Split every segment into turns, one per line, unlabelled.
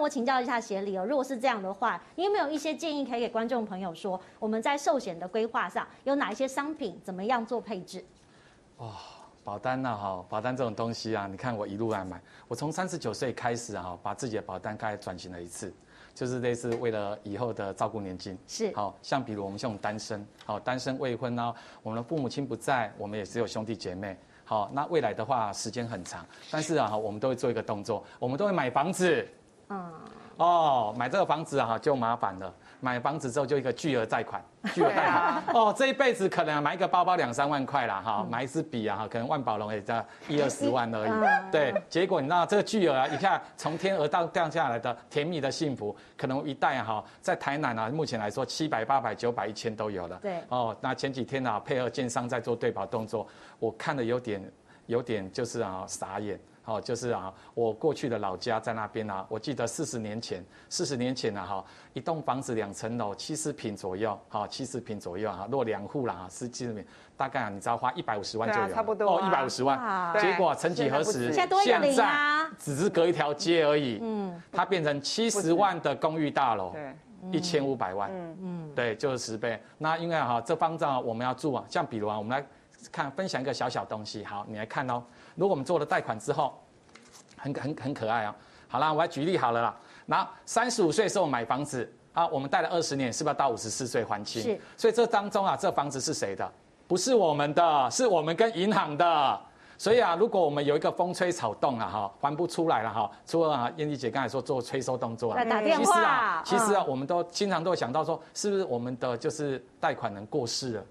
我请教一下协理哦，如果是这样的话，你有没有一些建议可以给观众朋友说，我们在寿险的规划上有哪一些商品，怎么样做配置？
哦，保单呐，哈，保单这种东西啊，你看我一路来买，我从三十九岁开始啊，把自己的保单开始转型了一次，就是类似为了以后的照顾年金，
是，
好像比如我们像单身，好单身未婚呢，我们的父母亲不在，我们也只有兄弟姐妹。好，那未来的话时间很长，但是啊，我们都会做一个动作，我们都会买房子。嗯。哦，买这个房子啊，就麻烦了。买房子之后就一个巨额贷款，巨额贷款。哦，这一辈子可能买一个包包两三万块啦，哈，买一支笔啊，哈，可能万宝龙也在一二十万而已。对，结果你知道这个巨额啊，一下从天而到掉下来的甜蜜的幸福，可能一代哈，在台南啊，目前来说七百、八百、九百、一千都有了。对。哦，那前几天啊，配合建商在做对保动作，我看的有点，有点就是啊傻眼。哦，就是啊，我过去的老家在那边啊，我记得四十年前，四十年前啊，哈，一栋房子两层楼，七十平左右，哈，七十平左右哈，若两户啦，十几平，大概啊，你知道花一百五十万就有，差不多哦，一百五十万，结果曾几何时，现在只是隔一条街而已，嗯，它变成七十万的公寓大楼，对，一千五百万，嗯嗯，对，就是十倍。那因为哈，这方丈我们要住啊，像比如啊，我们来看分享一个小小东西，好，你来看哦。如果我们做了贷款之后，很很很可爱啊、哦。好啦，我来举例好了啦。那三十五岁的时候买房子啊，我们贷了二十年，是不是要到五十四岁还清？是。所以这当中啊，这房子是谁的？不是我们的，是我们跟银行的。所以啊，如果我们有一个风吹草动啊，哈，还不出来了哈，除了啊，燕妮姐刚才说做催收动作啊，
打电话。其实啊，
其实啊，我们都经常都会想到说，是不是我们的就是贷款人过世了？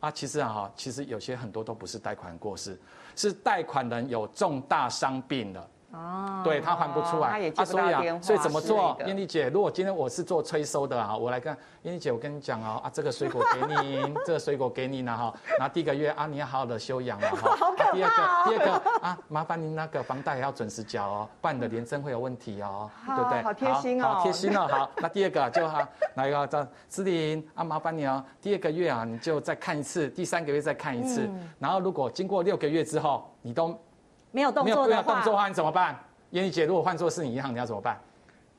啊，其实啊，其实有些很多都不是贷款过失。是贷款人有重大伤病的，哦，对他还不出来，他也接所以啊，所以怎么做？燕丽姐，如果今天我是做催收的啊，我来跟燕丽姐，我跟你讲哦，啊，这个水果给你，这个水果给你呢哈，然后第一个月啊，你要好好的休养了哈，第二个，第二个啊，麻烦您那个房贷要准时缴哦，不然你的连征会有问题哦，对不对？好贴心哦，好贴心哦，好，那第二个就哈，来一个叫思玲啊，麻烦你哦，第二个月啊，你就再看一次，第三个月再看一次，然后如果经过六个月之后，你都
没有动作的话，没有
动作的话，你怎么办？燕妮姐，如果换做是你银行，你要怎么办？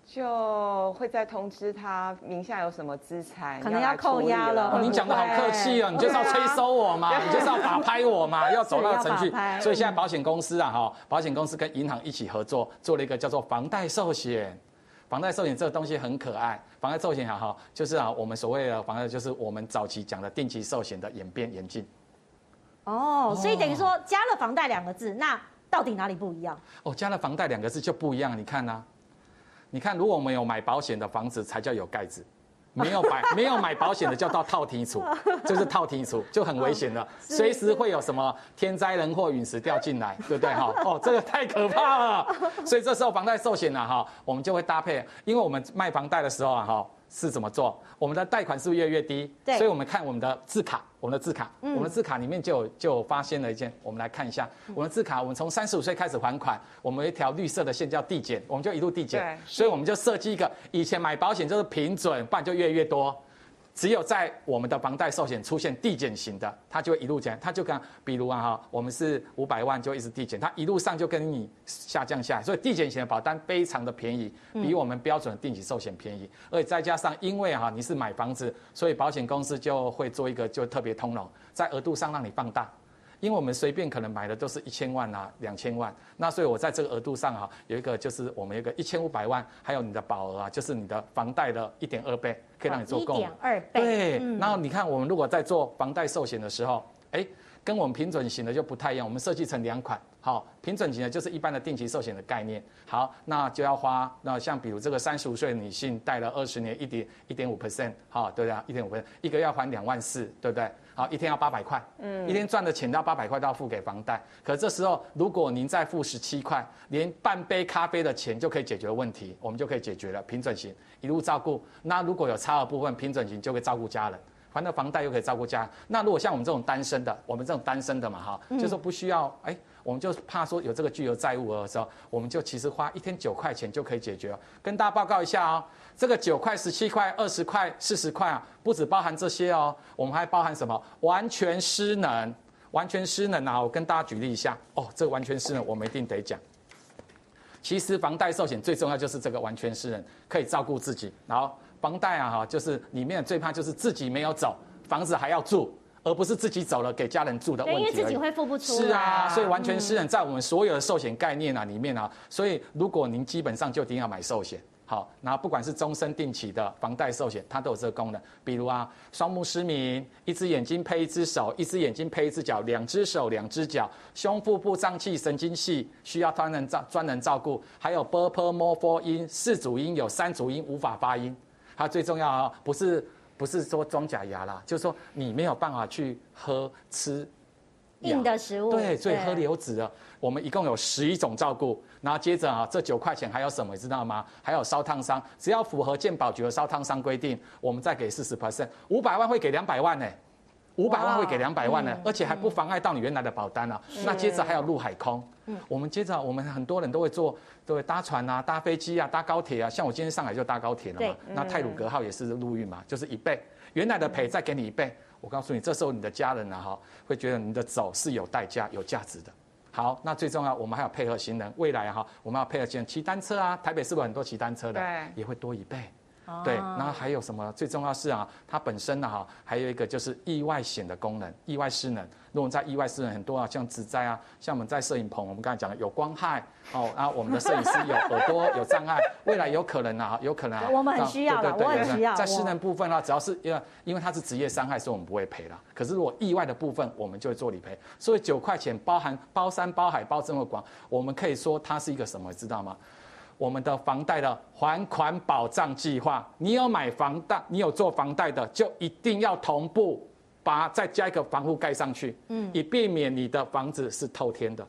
就会再通知他名下有什么资产，
可能要扣押了。
哦，你讲的好客气哦，你就是要催收我嘛，你就是要法拍我嘛，要走那个程序。所以现在保险公司啊，哈，保险公司跟银行一起合作，做了一个叫做房贷寿险。房贷寿险这个东西很可爱，房贷寿险哈哈，就是啊，我们所谓的房贷，就是我们早期讲的定期寿险的演变演进。
哦，所以等于说加了房贷两个字，那到底哪里不一样？
哦，加了房贷两个字就不一样。你看呢、啊？你看，如果我们有买保险的房子，才叫有盖子；没有买 没有买保险的，叫到套厅处，就是套厅处，就很危险了，随时会有什么天灾人祸陨石掉进来，对不对？哈，哦，这个太可怕了。所以这时候房贷寿险呢，哈，我们就会搭配，因为我们卖房贷的时候啊，哈。是怎么做？我们的贷款是不是越来越低？对，所以我们看我们的字卡，我们的字卡，嗯、我们的字卡里面就有就发现了一件，我们来看一下，我们的字卡，我们从三十五岁开始还款，我们有一条绿色的线叫递减，我们就一路递减，对，所以我们就设计一个，以前买保险就是平准，不然就越来越多。只有在我们的房贷寿险出现递减型的，它就会一路减，它就跟比如啊哈，我们是五百万就一直递减，它一路上就跟你下降下来，所以递减型的保单非常的便宜，比我们标准的定期寿险便宜，而且再加上因为哈你是买房子，所以保险公司就会做一个就特别通融，在额度上让你放大。因为我们随便可能买的都是一千万啊、两千万，那所以我在这个额度上啊，有一个就是我们有一个一千五百万，还有你的保额啊，就是你的房贷的一点二倍，可以让你做够。一点二倍。对，然后你看我们如果在做房贷寿险的时候，哎，跟我们平准型的就不太一样，我们设计成两款。好，平准型的就是一般的定期寿险的概念。好，那就要花，那像比如这个三十五岁的女性贷了二十年，一点一点五 percent，好，对不对？一点五 percent，一个月要还两万四，对不对？好，一天要八百块，嗯，一天赚的钱到八百块都要付给房贷。可这时候，如果您再付十七块，连半杯咖啡的钱就可以解决问题，我们就可以解决了。平准型一路照顾，那如果有差额部分，平准型就会照顾家人。还了房贷又可以照顾家，那如果像我们这种单身的，我们这种单身的嘛哈，就是不需要哎，我们就怕说有这个巨额债务的时候，我们就其实花一天九块钱就可以解决。跟大家报告一下哦，这个九块、十七块、二十块、四十块啊，不只包含这些哦，我们还包含什么？完全失能，完全失能啊！我跟大家举例一下哦，这个完全失能我们一定得讲。其实房贷寿险最重要就是这个完全失能，可以照顾自己。然后房贷啊哈，就是里面最怕就是自己没有走，房子还要住。而不是自己走了给家人住的问题。
因为自己会付不出。
是啊，所以完全是在我们所有的寿险概念啊里面啊，所以如果您基本上就一定要买寿险。好，那不管是终身定期的房贷寿险，它都有这个功能。比如啊，双目失明，一只眼睛配一只手，一只眼睛配一只脚，两只手两只脚，胸腹部脏器神经系需要专人照专人照顾，还有 b u r p l e m o r p h o 音四组音有三组音无法发音，它最重要啊，不是不是说装假牙啦，就是说你没有办法去喝吃
硬的食物，
对，所以喝流质的。我们一共有十一种照顾，然后接着啊，这九块钱还有什么，你知道吗？还有烧烫伤，只要符合健保局的烧烫伤规定，我们再给四十 percent，五百万会给两百万呢。五百万会给两百万呢，而且还不妨碍到你原来的保单啊。那接着还有陆海空，我们接着我们很多人都会坐，都会搭船啊、搭飞机啊、搭高铁啊。像我今天上海就搭高铁了嘛。那泰鲁格号也是陆运嘛，就是一倍，原来的赔再给你一倍。我告诉你，这时候你的家人啊哈，会觉得你的走是有代价、有价值的。好，那最重要，我们还要配合行人，未来哈，我们要配合行人骑单车啊。台北是不是很多骑单车的？对，也会多一倍。对，然后还有什么？最重要是啊，它本身呢哈，还有一个就是意外险的功能，意外失能。如果在意外失能很多啊，像植栽啊，像我们在摄影棚，我们刚才讲的有光害哦，然后我们的摄影师有耳朵有障碍，未来有可能啊，有可能啊，
我们很需要，对对对，我很需要。
在失能部分呢，只要是因为因为它是职业伤害，所以我们不会赔了。可是如果意外的部分，我们就会做理赔。所以九块钱包含包山包海包这么广，我们可以说它是一个什么，知道吗？我们的房贷的还款保障计划，你有买房贷，你有做房贷的，就一定要同步把再加一个防护盖上去，嗯，以避免你的房子是透天的。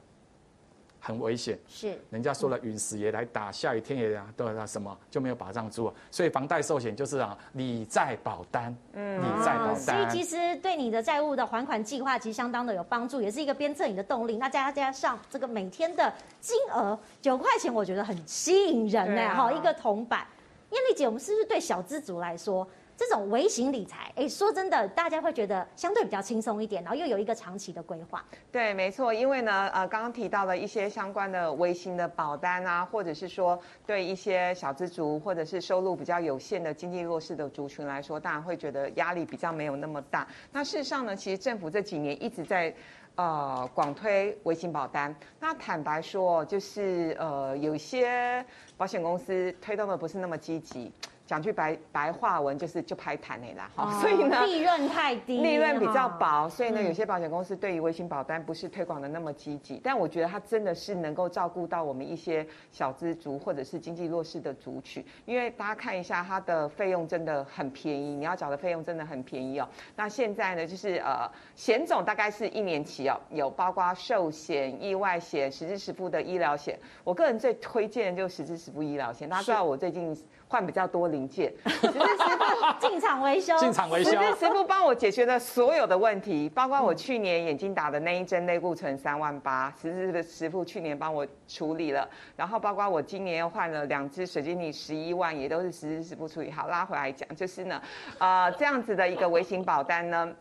很危险，是人家说了，陨石也来打，下雨天也啊，都那什么就没有保障住，所以房贷寿险就是啊，理在保单，嗯，理在保单。所
以其实对你的债务的还款计划其实相当的有帮助，也是一个鞭策你的动力。那再加上这个每天的金额九块钱，我觉得很吸引人呢。哈，一个铜板。艳丽姐，我们是不是对小资族来说？这种微型理财，哎，说真的，大家会觉得相对比较轻松一点，然后又有一个长期的规划。
对，没错，因为呢，呃，刚刚提到了一些相关的微型的保单啊，或者是说对一些小资族或者是收入比较有限的经济弱势的族群来说，当然会觉得压力比较没有那么大。那事实上呢，其实政府这几年一直在呃广推微型保单。那坦白说，就是呃有些保险公司推动的不是那么积极。讲句白白话文就是就拍弹的啦，哈，所以呢
利润太低，
利润比较薄，所以呢有些保险公司对于微型保单不是推广的那么积极，但我觉得它真的是能够照顾到我们一些小资族或者是经济弱势的族群，因为大家看一下它的费用真的很便宜，你要缴的费用真的很便宜哦。那现在呢就是呃险种大概是一年期哦，有包括寿险、意外险、实支实付的医疗险，我个人最推荐的就是实支实付医疗险，大家知道我最近。换比较多零件，只是师傅
进场维修，
进场维修，
只是师傅帮我解决了所有的问题，包括我去年眼睛打的那一针内固醇三万八，实支实付去年帮我处理了，然后包括我今年又换了两只水晶体十一万，也都是实时师傅处理好。拉回来讲，就是呢，呃，这样子的一个微型保单呢。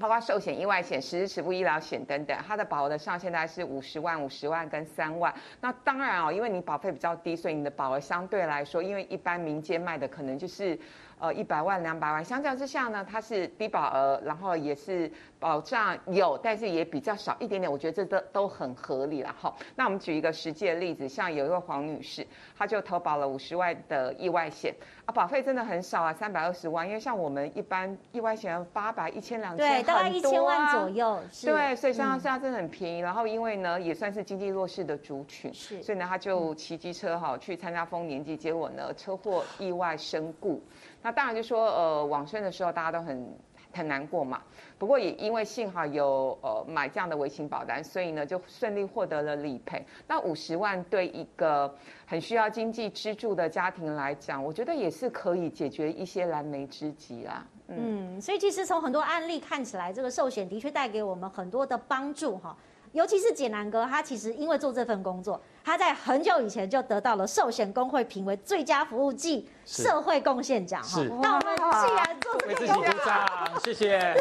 包括寿险、意外险、实支付医疗险等等，它的保额的上限大概是五十万、五十万跟三万。那当然哦，因为你保费比较低，所以你的保额相对来说，因为一般民间卖的可能就是。呃，一百万、两百万，相较之下呢，它是低保额，然后也是保障有，但是也比较少一点点。我觉得这都都很合理了哈。那我们举一个实际的例子，像有一位黄女士，她就投保了五十万的意外险啊，保费真的很少啊，三百二十万。因为像我们一般意外险八百、一千、两千，
对，大概一千万左右。
对，所以像现在真的很便宜。然后因为呢，也算是经济弱势的族群，是，所以呢，她就骑机车哈去参加丰年祭，结果呢，车祸意外身故。那当然就说，呃，往生的时候大家都很很难过嘛。不过也因为幸好有呃买这样的微型保单，所以呢就顺利获得了理赔。那五十万对一个很需要经济支柱的家庭来讲，我觉得也是可以解决一些燃眉之急啦。
嗯，所以其实从很多案例看起来，这个寿险的确带给我们很多的帮助哈。尤其是简南哥，他其实因为做这份工作，他在很久以前就得到了寿险工会评为最佳服务暨社会贡献奖。
是，
那我们既然做这
个，工作鼓掌，谢谢。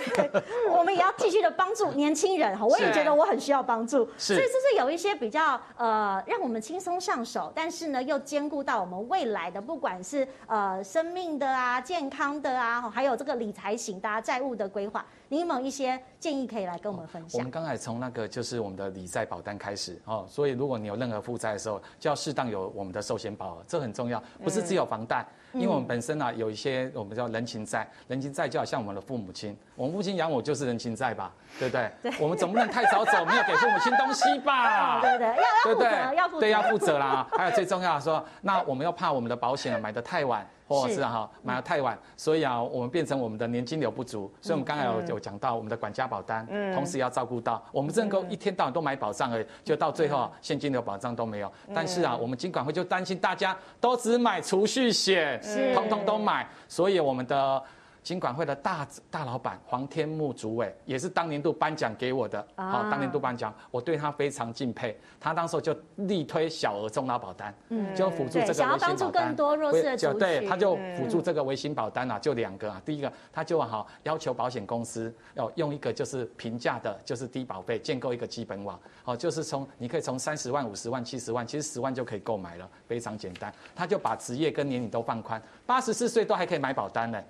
我们们也要继续的帮助年轻人哈。我也觉得我很需要帮助，
是
所以就是有一些比较呃，让我们轻松上手，但是呢又兼顾到我们未来的，不管是呃生命的啊、健康的啊，还有这个理财型的、啊、债务的规划。你有没有一些建议可以来跟我们分享？
我们刚才从那个就是我们的理财保单开始哦，所以如果你有任何负债的时候，就要适当有我们的寿险保额，这很重要，不是只有房贷，因为我们本身呢有一些我们叫人情债，人情债就好像我们的父母亲，我们父亲养我就是人情债吧，对不对？对，我们总不能太早走，没有给父母亲东西吧？
对对，要要负责，要负责，
对，要负责啦。还有最重要的说，那我们又怕我们的保险买的太晚。或者是哈买的太晚，所以啊，我们变成我们的年金流不足，所以我们刚才有有讲到我们的管家保单，同时要照顾到我们不能够一天到晚都买保障而已，就到最后现金流保障都没有。但是啊，我们金管会就担心大家都只买储蓄险，通通都买，所以我们的。金管会的大大老板黄天木主委也是当年度颁奖给我的，好，当年度颁奖，我对他非常敬佩。他当时就力推小额中老保单，嗯，就辅助这个微型保单，想要帮助
更多弱势的族群，
对，他就辅助这个微型保单啊，就两个啊，第一个他就好要求保险公司要用一个就是平价的，就是低保费建构一个基本网，好，就是从你可以从三十万、五十万、七十万，其实十万就可以购买了，非常简单。他就把职业跟年龄都放宽，八十四岁都还可以买保单呢。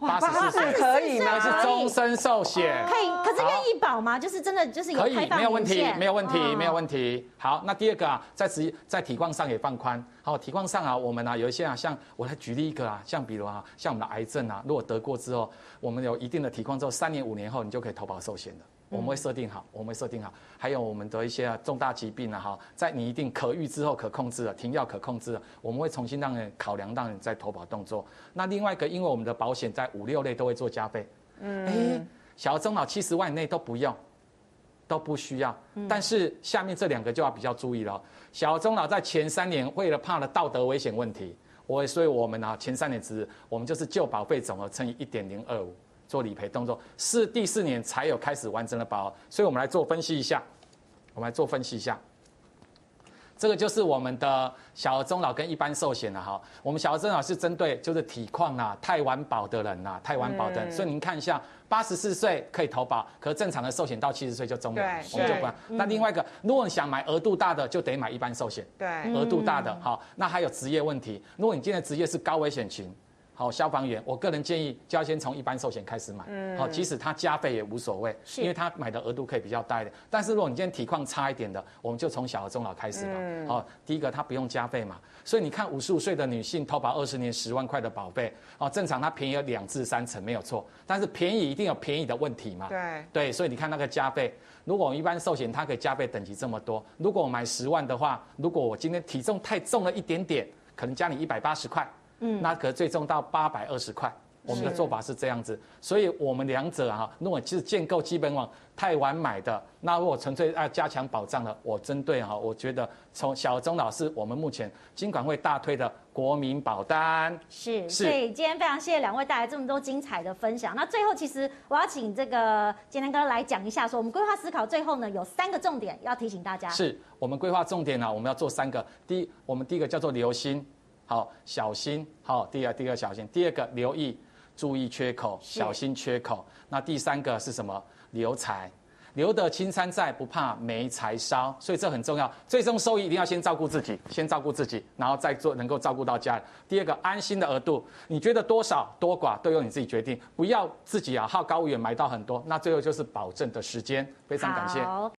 八十四岁可以吗？
是终身寿险，
可以。可是愿意保吗？就是真的就是
可以，没有问题，没有问题，没有问题。好，那第二个啊，在职在体况上也放宽。好，体况上啊，我们啊有一些啊，像我来举例一个啊，像比如啊，像我们的癌症啊，如果得过之后，我们有一定的体况之后，三年五年后你就可以投保寿险的。我们会设定好，我们会设定好，还有我们的一些重大疾病啊，哈，在你一定可预之后可控制了，停药可控制了，我们会重新让人考量，让你再投保动作。那另外一个，因为我们的保险在五六类都会做加费，嗯，哎，小中老七十万以内都不用，都不需要。但是下面这两个就要比较注意了，小中老在前三年为了怕了道德危险问题，我所以我们呢前三年只我们就是旧保费总额乘以一点零二五。做理赔动作是第四年才有开始完整的保，所以我们来做分析一下，我们来做分析一下，这个就是我们的小额终老跟一般寿险了哈。我们小额终老是针对就是体况啊太晚保的人呐，太晚保的人，所以您看一下，八十四岁可以投保，可是正常的寿险到七十岁就终了，我们就不。那另外一个，如果你想买额度大的，就得买一般寿险，对，额度大的好。那还有职业问题，如果你今天的职业是高危险群。好，消防员，我个人建议就要先从一般寿险开始买。嗯，好，即使他加费也无所谓，是因为他买的额度可以比较大一点。但是如果你今天体况差一点的，我们就从小额中老开始吧。嗯，好，第一个他不用加费嘛，所以你看五十五岁的女性投保二十年十万块的保费，哦，正常它便宜了两至三成没有错，但是便宜一定有便宜的问题嘛。对，对，所以你看那个加费，如果我们一般寿险它可以加费等级这么多，如果我买十万的话，如果我今天体重太重了一点点，可能加你一百八十块。嗯，那可最终到八百二十块，我们的做法是这样子，所以我们两者啊，如果是建构基本网太晚买的，那如果纯粹要加强保障的，我针对哈，我觉得从小中老师我们目前金管会大推的国民保单。是，
是。所以今天非常谢谢两位带来这么多精彩的分享。那最后其实我要请这个健南哥来讲一下，说我们规划思考最后呢有三个重点要提醒大家。
是我们规划重点呢，我们要做三个。第一，我们第一个叫做留心。好，小心。好，第二，第二小心。第二个留意，注意缺口，小心缺口。那第三个是什么？留财。留得青山在，不怕没柴烧，所以这很重要。最终收益一定要先照顾自己，先照顾自己，然后再做能够照顾到家人。第二个安心的额度，你觉得多少多寡都由你自己决定，不要自己啊好高骛远买到很多，那最后就是保证的时间。非常感谢。
好，